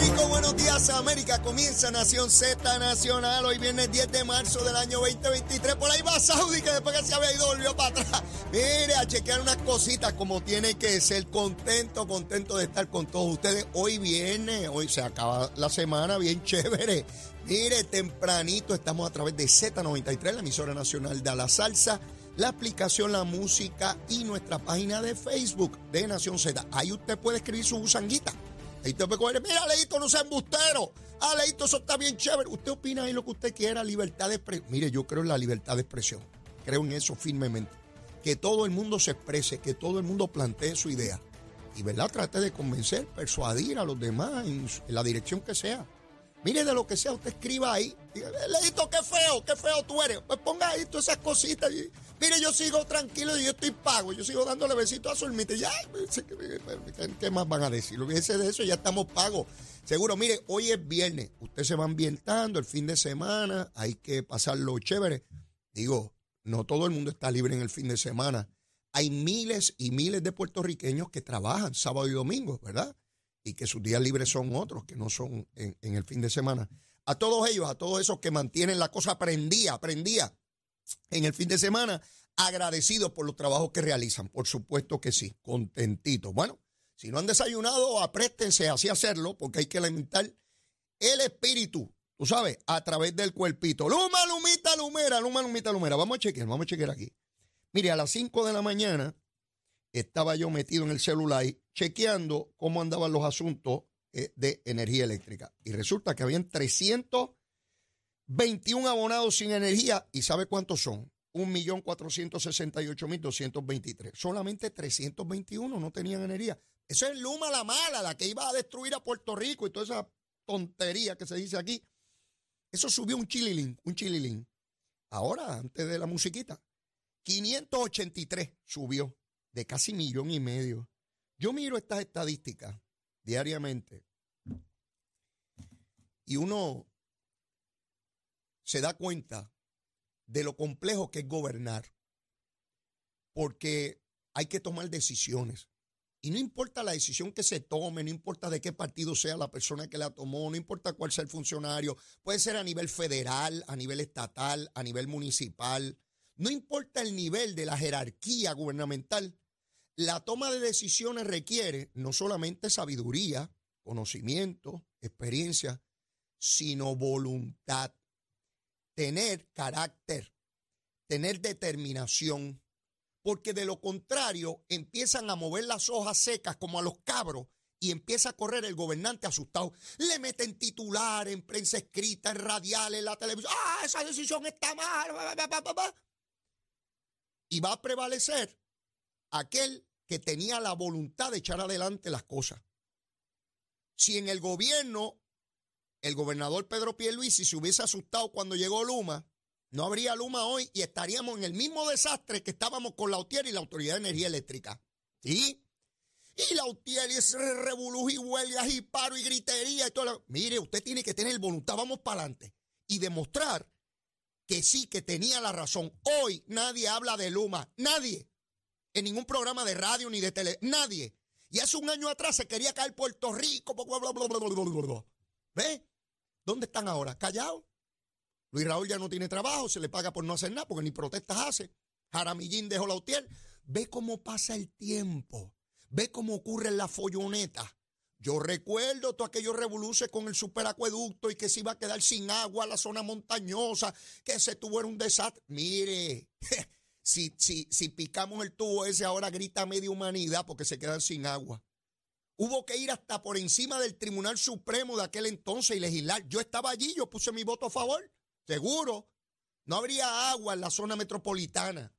Rico, buenos días América. Comienza Nación Z Nacional. Hoy viernes 10 de marzo del año 2023. Por ahí va Saudi, que después que se había ido volvió para atrás. Mire, a chequear unas cositas como tiene que ser. Contento, contento de estar con todos ustedes. Hoy viene, hoy se acaba la semana bien chévere. Mire, tempranito estamos a través de Z93, la emisora nacional de la salsa la aplicación La Música y nuestra página de Facebook de Nación Z. Ahí usted puede escribir su busanguita. Ahí usted puede mira, Leito, no sea embustero. Ah, Leito, eso está bien chévere. Usted opina ahí lo que usted quiera, libertad de expresión. Mire, yo creo en la libertad de expresión. Creo en eso firmemente. Que todo el mundo se exprese, que todo el mundo plantee su idea. Y, ¿verdad? Trate de convencer, persuadir a los demás en la dirección que sea. Mire de lo que sea, usted escriba ahí. Leito, qué feo, qué feo tú eres. Pues ponga ahí todas esas cositas. Mire, yo sigo tranquilo y yo estoy pago. Yo sigo dándole besitos a su. Ya, ¿qué más van a decir? Olvídese de eso, ya estamos pagos. Seguro, mire, hoy es viernes. Usted se va ambientando el fin de semana. Hay que pasarlo chévere. Digo, no todo el mundo está libre en el fin de semana. Hay miles y miles de puertorriqueños que trabajan sábado y domingo, ¿verdad? Y que sus días libres son otros, que no son en, el fin de semana. A todos ellos, a todos esos que mantienen la cosa prendía, prendía en el fin de semana, agradecidos por los trabajos que realizan. Por supuesto que sí, contentitos. Bueno, si no han desayunado, apréstense así a hacerlo, porque hay que alimentar el espíritu, tú sabes, a través del cuerpito. Luma, lumita, lumera, luma, lumita, lumera. Vamos a chequear, vamos a chequear aquí. Mire, a las 5 de la mañana estaba yo metido en el celular chequeando cómo andaban los asuntos eh, de energía eléctrica. Y resulta que habían 321 abonados sin energía. ¿Y sabe cuántos son? 1.468.223. Solamente 321 no tenían energía. Eso es Luma la mala, la que iba a destruir a Puerto Rico y toda esa tontería que se dice aquí. Eso subió un chililín, un chililín. Ahora, antes de la musiquita, 583 subió de casi millón y medio. Yo miro estas estadísticas diariamente y uno se da cuenta de lo complejo que es gobernar, porque hay que tomar decisiones. Y no importa la decisión que se tome, no importa de qué partido sea la persona que la tomó, no importa cuál sea el funcionario, puede ser a nivel federal, a nivel estatal, a nivel municipal, no importa el nivel de la jerarquía gubernamental, la toma de decisiones requiere no solamente sabiduría, conocimiento, experiencia, sino voluntad, tener carácter, tener determinación, porque de lo contrario empiezan a mover las hojas secas como a los cabros y empieza a correr el gobernante asustado. Le meten titular en prensa escrita, en radial, en la televisión. Ah, esa decisión está mal. Y va a prevalecer aquel que tenía la voluntad de echar adelante las cosas. Si en el gobierno el gobernador Pedro Pierluisi se hubiese asustado cuando llegó Luma, no habría Luma hoy y estaríamos en el mismo desastre que estábamos con la UTIER y la Autoridad de Energía Eléctrica. ¿Sí? Y la UTIER y ese y huelgas y paro y gritería y todo. Mire, usted tiene que tener voluntad, vamos para adelante y demostrar que sí, que tenía la razón. Hoy nadie habla de Luma, nadie en ningún programa de radio ni de tele. Nadie. Y hace un año atrás se quería caer Puerto Rico. ¿Ve? ¿Dónde están ahora? ¿Callados? Luis Raúl ya no tiene trabajo, se le paga por no hacer nada porque ni protestas hace. Jaramillín dejó la UTIER. Ve cómo pasa el tiempo. Ve cómo ocurre la folloneta. Yo recuerdo todo aquello revoluce con el superacueducto y que se iba a quedar sin agua la zona montañosa, que se tuvo un desastre. Mire, Si, si, si picamos el tubo ese, ahora grita media humanidad porque se quedan sin agua. Hubo que ir hasta por encima del Tribunal Supremo de aquel entonces y legislar. Yo estaba allí, yo puse mi voto a favor, seguro. No habría agua en la zona metropolitana.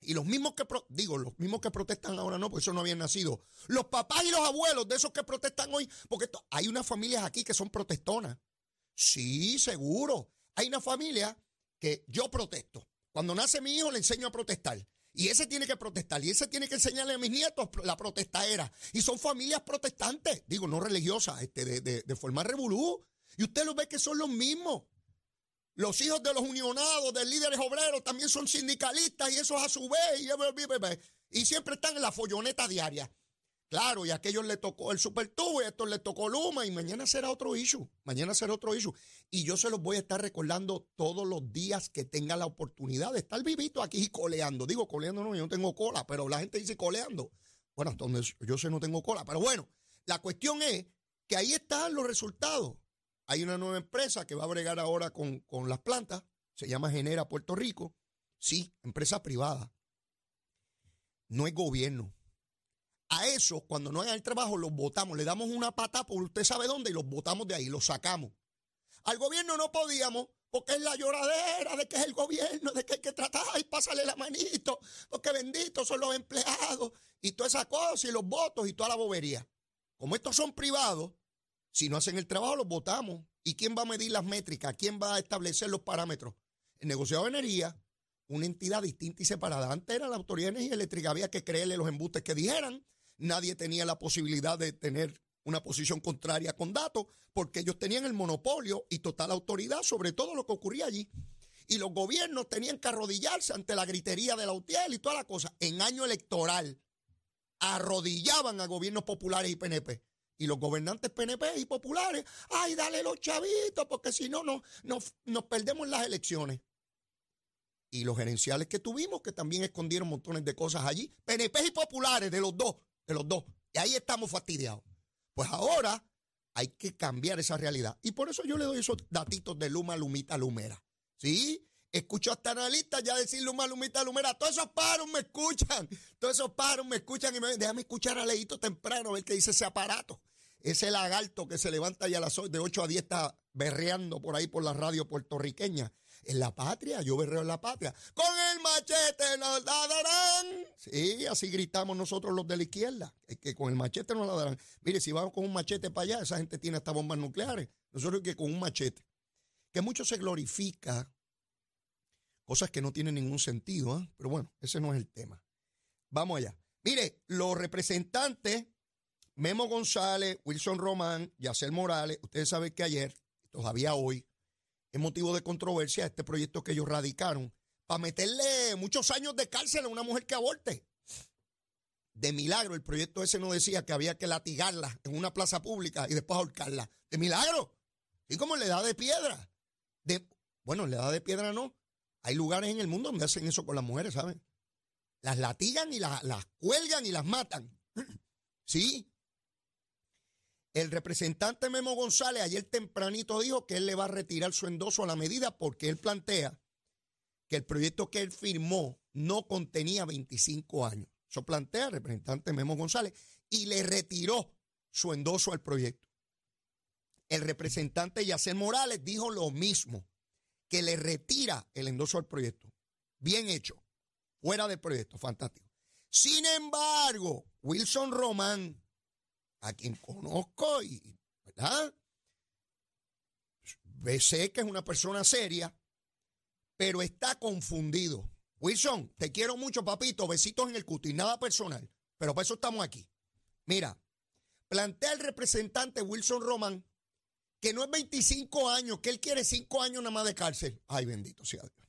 Y los mismos que, digo, los mismos que protestan ahora no, porque eso no habían nacido. Los papás y los abuelos de esos que protestan hoy, porque hay unas familias aquí que son protestonas. Sí, seguro. Hay una familia que yo protesto. Cuando nace mi hijo le enseño a protestar. Y ese tiene que protestar. Y ese tiene que enseñarle a mis nietos la protestadera. Y son familias protestantes, digo, no religiosas, este, de, de, formar revolú. Y usted lo ve que son los mismos. Los hijos de los unionados, de líderes obreros, también son sindicalistas y esos a su vez. Y, y siempre están en la folloneta diaria. Claro, y a aquellos le tocó el supertubo y a estos le tocó Luma y mañana será otro issue. Mañana será otro issue. Y yo se los voy a estar recordando todos los días que tenga la oportunidad de estar vivito aquí y coleando. Digo, coleando no, yo no tengo cola, pero la gente dice coleando. Bueno, entonces yo sé no tengo cola, pero bueno, la cuestión es que ahí están los resultados. Hay una nueva empresa que va a bregar ahora con, con las plantas, se llama Genera Puerto Rico. Sí, empresa privada. No es gobierno a eso, cuando no hagan el trabajo, los votamos. Le damos una pata por usted sabe dónde y los votamos de ahí, los sacamos. Al gobierno no podíamos, porque es la lloradera de que es el gobierno, de que hay que tratar y pásale la manito, porque benditos son los empleados y toda esa cosa y los votos y toda la bobería. Como estos son privados, si no hacen el trabajo, los votamos. ¿Y quién va a medir las métricas? ¿Quién va a establecer los parámetros? El negociado de energía, una entidad distinta y separada. Antes era la Autoridad de Energía Eléctrica, había que creerle los embustes que dijeran nadie tenía la posibilidad de tener una posición contraria con datos, porque ellos tenían el monopolio y total autoridad sobre todo lo que ocurría allí. Y los gobiernos tenían que arrodillarse ante la gritería de la UTIEL y toda la cosa. En año electoral arrodillaban a gobiernos populares y PNP. Y los gobernantes PNP y populares, ay, dale los chavitos, porque si no, no nos, nos perdemos las elecciones. Y los gerenciales que tuvimos, que también escondieron montones de cosas allí, PNP y populares de los dos, de los dos. Y ahí estamos fastidiados. Pues ahora hay que cambiar esa realidad. Y por eso yo le doy esos datitos de Luma, Lumita, Lumera. ¿Sí? Escucho hasta analistas ya decir Luma, Lumita, Lumera. Todos esos paros me escuchan. Todos esos paros me escuchan y me déjame escuchar a Leito temprano a ver qué dice ese aparato. Ese lagarto que se levanta ya a las de 8 a 10 está berreando por ahí por la radio puertorriqueña en la patria, yo berreo en la patria. Con machete nos la darán. Sí, así gritamos nosotros los de la izquierda, que con el machete nos la darán. Mire, si vamos con un machete para allá, esa gente tiene hasta bombas nucleares. Nosotros que con un machete. Que mucho se glorifica, cosas que no tienen ningún sentido, ¿eh? pero bueno, ese no es el tema. Vamos allá. Mire, los representantes, Memo González, Wilson Román, Yacel Morales, ustedes saben que ayer, todavía hoy, es motivo de controversia este proyecto que ellos radicaron para meterle muchos años de cárcel a una mujer que aborte. De milagro, el proyecto ese no decía que había que latigarla en una plaza pública y después ahorcarla. De milagro. Y como le da de piedra. De, bueno, le da de piedra no. Hay lugares en el mundo donde hacen eso con las mujeres, ¿saben? Las latigan y las, las cuelgan y las matan. Sí, el representante Memo González ayer tempranito dijo que él le va a retirar su endoso a la medida porque él plantea que el proyecto que él firmó no contenía 25 años. Eso plantea el representante Memo González y le retiró su endoso al proyecto. El representante Yacel Morales dijo lo mismo, que le retira el endoso al proyecto. Bien hecho, fuera del proyecto, fantástico. Sin embargo, Wilson Román, a quien conozco y, ¿verdad? Sé que es una persona seria, pero está confundido. Wilson, te quiero mucho, papito. Besitos en el cutis, nada personal. Pero por eso estamos aquí. Mira, plantea el representante Wilson Román que no es 25 años, que él quiere 5 años nada más de cárcel. Ay, bendito sea Dios.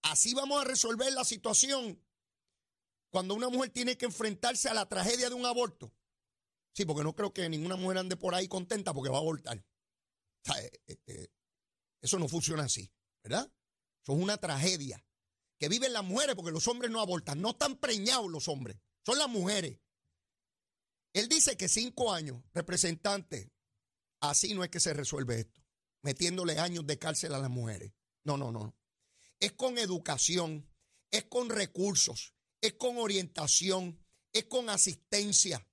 Así vamos a resolver la situación cuando una mujer tiene que enfrentarse a la tragedia de un aborto. Sí, porque no creo que ninguna mujer ande por ahí contenta porque va a abortar. Eh, este, eso no funciona así, ¿verdad? Eso es una tragedia. Que viven las mujeres porque los hombres no abortan. No están preñados los hombres, son las mujeres. Él dice que cinco años, representante, así no es que se resuelve esto, metiéndole años de cárcel a las mujeres. No, no, no. Es con educación, es con recursos, es con orientación, es con asistencia.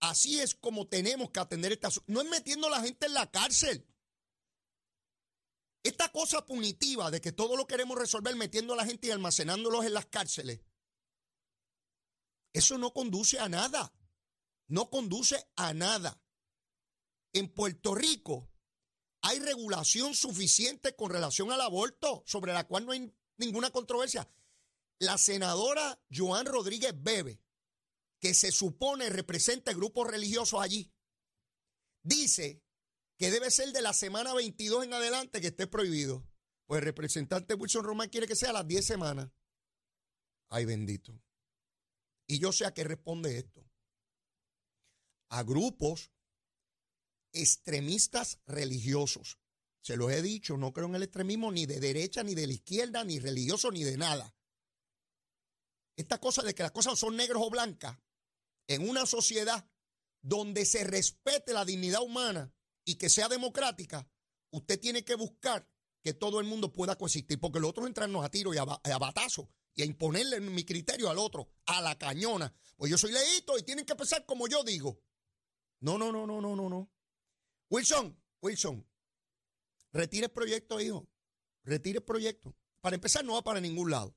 Así es como tenemos que atender esta... No es metiendo a la gente en la cárcel. Esta cosa punitiva de que todo lo queremos resolver metiendo a la gente y almacenándolos en las cárceles, eso no conduce a nada. No conduce a nada. En Puerto Rico hay regulación suficiente con relación al aborto, sobre la cual no hay ninguna controversia. La senadora Joan Rodríguez Bebe que se supone representa el grupo religioso allí, dice que debe ser de la semana 22 en adelante que esté prohibido. Pues el representante Wilson Román quiere que sea a las 10 semanas. Ay, bendito. Y yo sé a qué responde esto. A grupos extremistas religiosos. Se los he dicho, no creo en el extremismo ni de derecha, ni de la izquierda, ni religioso, ni de nada. Esta cosa de que las cosas son negros o blancas, en una sociedad donde se respete la dignidad humana y que sea democrática, usted tiene que buscar que todo el mundo pueda coexistir, porque los otros entrarnos a tiro y a, batazo y a imponerle mi criterio al otro, a la cañona. Pues yo soy leíto y tienen que pensar como yo digo. No, no, no, no, no, no, no. Wilson, Wilson, retire el proyecto, hijo. Retire el proyecto. Para empezar, no va para ningún lado.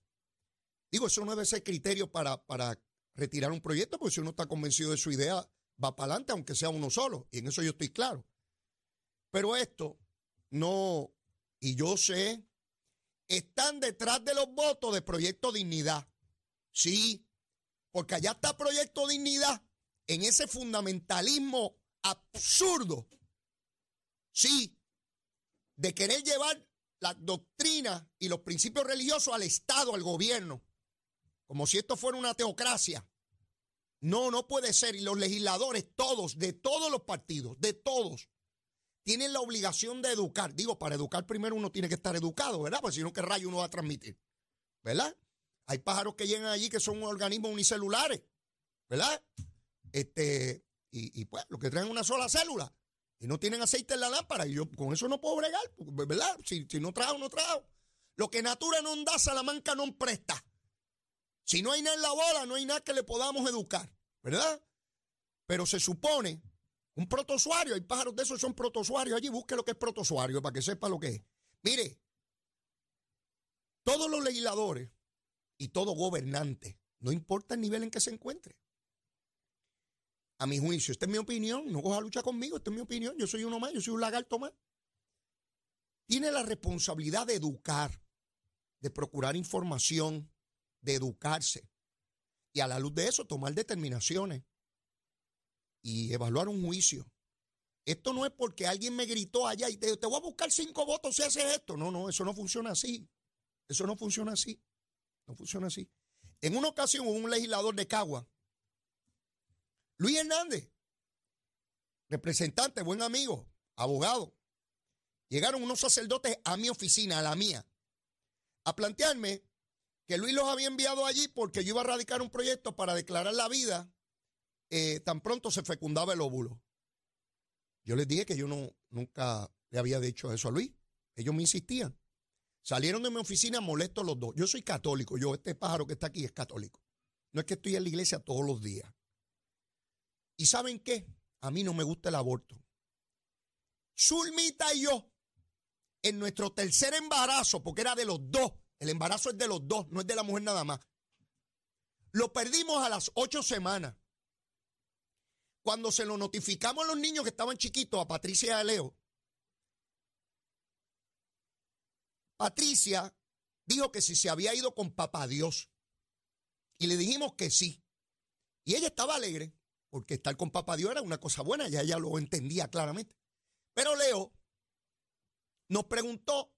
Digo, eso no debe ser criterio para, para retirar un proyecto, porque si uno está convencido de su idea, va para adelante, aunque sea uno solo. Y en eso yo estoy claro. Pero esto no, y yo sé, están detrás de los votos de Proyecto Dignidad. Sí, porque allá está Proyecto Dignidad en ese fundamentalismo absurdo Sí, de querer llevar la doctrina y los principios religiosos al Estado, al gobierno, como si esto fuera una teocracia. No, no puede ser. Y los legisladores, todos, de todos los partidos, de todos, tienen la obligación de educar. Digo, para educar primero uno tiene que estar educado, ¿verdad? Porque si no, ¿qué rayo uno va a transmitir? ¿Verdad? Hay pájaros que llegan allí que son organismos unicelulares, ¿verdad? Este, y, pues, lo que traen una sola célula y no tienen aceite en la lámpara. Y yo con eso no puedo bregar, ¿verdad? Si, no trajo, no trajo. Lo que natura no da, Salamanca no presta. Si no hay nada en la bola, no hay nada que le podamos educar, ¿verdad? Pero se supone un protozoario, hay pájaros de esos son protozoarios. Allí busque lo que es protozoario para que sepa lo que es. Mire, todos los legisladores y todo gobernante, no importa el nivel en que se encuentre, a mi juicio. Esta es mi opinión, no coja lucha conmigo, esta es mi opinión. Yo soy uno más, yo soy un lagarto más. Tiene la responsabilidad de educar, de procurar información, de educarse. Y a la luz de eso, tomar determinaciones y evaluar un juicio. Esto no es porque alguien me gritó allá y te, te voy a buscar cinco votos si haces esto. No, no, eso no funciona así. Eso no funciona así. No funciona así. En una ocasión, un legislador de Cagua Luis Hernández, representante, buen amigo, abogado. Llegaron unos sacerdotes a mi oficina, a la mía, a plantearme que Luis los había enviado allí porque yo iba a radicar un proyecto para declarar la vida eh, tan pronto se fecundaba el óvulo. Yo les dije que yo no, nunca le había dicho eso a Luis. Ellos me insistían. Salieron de mi oficina molestos los dos. Yo soy católico, yo, este pájaro que está aquí es católico. No es que estoy en la iglesia todos los días. ¿Y saben qué? A mí no me gusta el aborto. Zulmita y yo, en nuestro tercer embarazo, porque era de los dos, el embarazo es de los dos, no es de la mujer nada más, lo perdimos a las ocho semanas. Cuando se lo notificamos a los niños que estaban chiquitos, a Patricia y a Leo, Patricia dijo que si se había ido con papá Dios. Y le dijimos que sí. Y ella estaba alegre porque estar con papá Dios era una cosa buena, ya ella lo entendía claramente. Pero Leo nos preguntó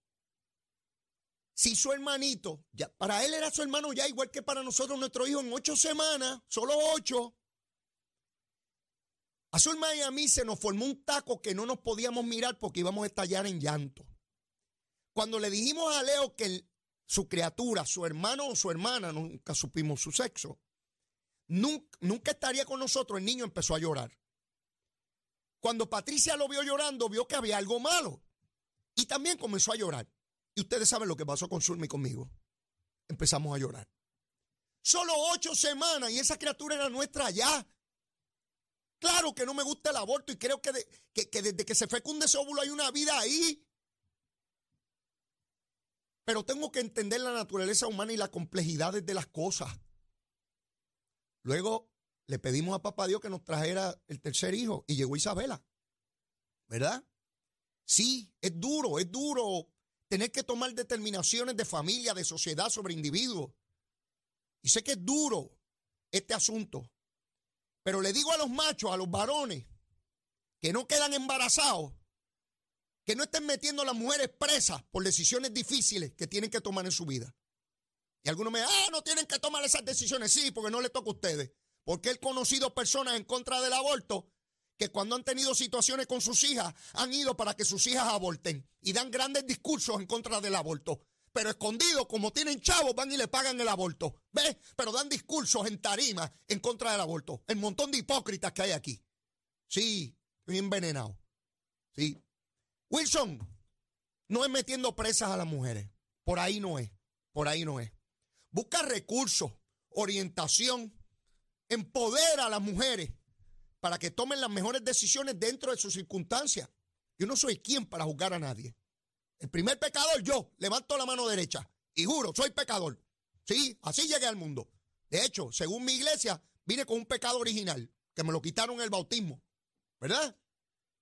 si su hermanito, ya, para él era su hermano ya igual que para nosotros nuestro hijo en ocho semanas, solo ocho. A su hermana y a mí se nos formó un taco que no nos podíamos mirar porque íbamos a estallar en llanto. Cuando le dijimos a Leo que su criatura, su hermano o su hermana, nunca supimos su sexo, nunca, estaría con nosotros, el niño empezó a llorar. Cuando Patricia lo vio llorando, vio que había algo malo. Y también comenzó a llorar. Y ustedes saben lo que pasó con Zulma y conmigo. Empezamos a llorar. Solo ocho semanas y esa criatura era nuestra ya. Claro que no me gusta el aborto y creo que, que desde que se fecunde ese óvulo hay una vida ahí. Pero tengo que entender la naturaleza humana y las complejidades de las cosas. Luego le pedimos a papá Dios que nos trajera el tercer hijo y llegó Isabela. ¿Verdad? Sí, es duro, es duro tener que tomar determinaciones de familia, de sociedad sobre individuos. Y sé que es duro este asunto. Pero le digo a los machos, a los varones, que no quedan embarazados, que no estén metiendo a las mujeres presas por decisiones difíciles que tienen que tomar en su vida. Y algunos me dicen, ah, no tienen que tomar esas decisiones. Sí, porque no le toca a ustedes. Porque he conocido personas en contra del aborto que cuando han tenido situaciones con sus hijas han ido para que sus hijas aborten y dan grandes discursos en contra del aborto. Pero escondidos, como tienen chavos, van y le pagan el aborto. ¿Ves? Pero dan discursos en tarima en contra del aborto. El montón de hipócritas que hay aquí. Sí, estoy envenenado. Sí. Wilson, no es metiendo presas a las mujeres. Por ahí no es. Por ahí no es. Busca recursos, orientación, empodera a las mujeres para que tomen las mejores decisiones dentro de sus circunstancias. Yo no soy quien para juzgar a nadie. El primer pecador, yo, levanto la mano derecha y juro, soy pecador. Sí, así llegué al mundo. De hecho, según mi iglesia, vine con un pecado original, que me lo quitaron en el bautismo. ¿Verdad?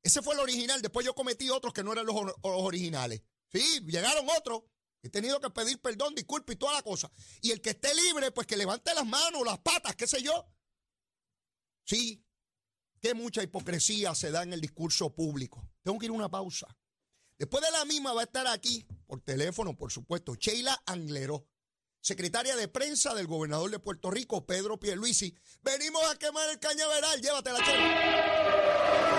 Ese fue el original. Después yo cometí otros que no eran los, originales. Sí, llegaron otros He tenido que pedir perdón, disculpa y toda la cosa. Y el que esté libre, pues que levante las manos, las patas, qué sé yo. Sí, que mucha hipocresía se da en el discurso público. Tengo que ir a una pausa. Después de la misma va a estar aquí, por teléfono, por supuesto, Sheila Angleró, secretaria de prensa del gobernador de Puerto Rico, Pedro Pierluisi. Venimos a quemar el cañaveral, llévatela, Sheila.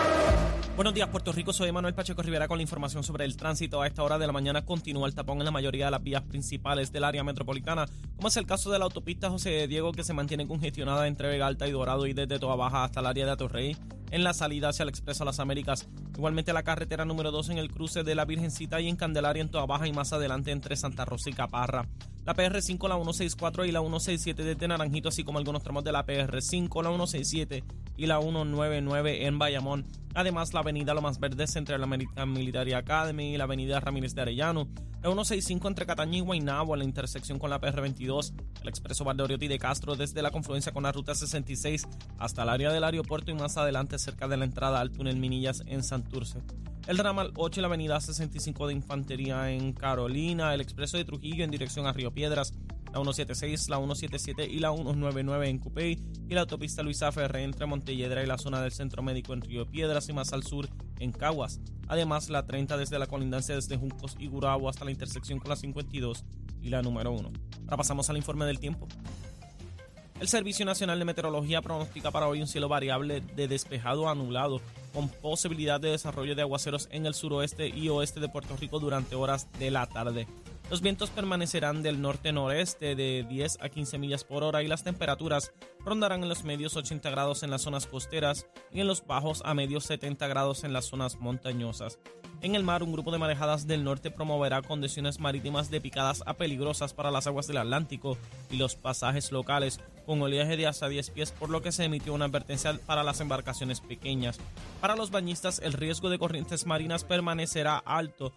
Buenos días, Puerto Rico. Soy Manuel Pacheco Rivera con la información sobre el tránsito. A esta hora de la mañana continúa el tapón en la mayoría de las vías principales del área metropolitana, como es el caso de la autopista José Diego, que se mantiene congestionada entre Vega Alta y Dorado y desde Toa Baja hasta el área de Atorrey en la salida hacia el Expreso Las Américas. Igualmente la carretera número 2 en el cruce de la Virgencita y en Candelaria en Toa Baja y más adelante entre Santa Rosa y Caparra. La PR5, la 164 y la 167 desde Naranjito, así como algunos tramos de la PR5, la 167 y la 199 en Bayamón. Además, la avenida Lomas Verdes entre la Military Academy y la avenida Ramírez de Arellano. La 165 entre Cataña y Guaynabo en la intersección con la PR22. El expreso Valdoriotti de Castro desde la confluencia con la ruta 66 hasta el área del aeropuerto y más adelante cerca de la entrada al túnel Minillas en Santurce el ramal 8 y la avenida 65 de Infantería en Carolina, el expreso de Trujillo en dirección a Río Piedras, la 176, la 177 y la 199 en Cupey y la autopista Luisa Ferre entre Montelledra y la zona del Centro Médico en Río Piedras y más al sur en Caguas. Además, la 30 desde la colindancia desde Juncos y Gurabo hasta la intersección con la 52 y la número 1. Ahora pasamos al informe del tiempo. El Servicio Nacional de Meteorología pronostica para hoy un cielo variable de despejado a anulado, con posibilidad de desarrollo de aguaceros en el suroeste y oeste de Puerto Rico durante horas de la tarde. Los vientos permanecerán del norte-noreste de 10 a 15 millas por hora y las temperaturas rondarán en los medios 80 grados en las zonas costeras y en los bajos a medios 70 grados en las zonas montañosas. En el mar, un grupo de marejadas del norte promoverá condiciones marítimas de picadas a peligrosas para las aguas del Atlántico y los pasajes locales, con oleaje de hasta 10 pies, por lo que se emitió una advertencia para las embarcaciones pequeñas. Para los bañistas, el riesgo de corrientes marinas permanecerá alto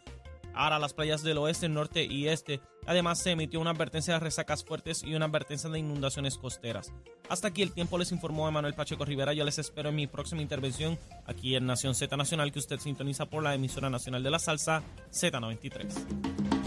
Ahora las playas del oeste, norte y este. Además se emitió una advertencia de resacas fuertes y una advertencia de inundaciones costeras. Hasta aquí el tiempo les informó Emanuel Pacheco Rivera. Yo les espero en mi próxima intervención aquí en Nación Z Nacional que usted sintoniza por la emisora nacional de la salsa Z93.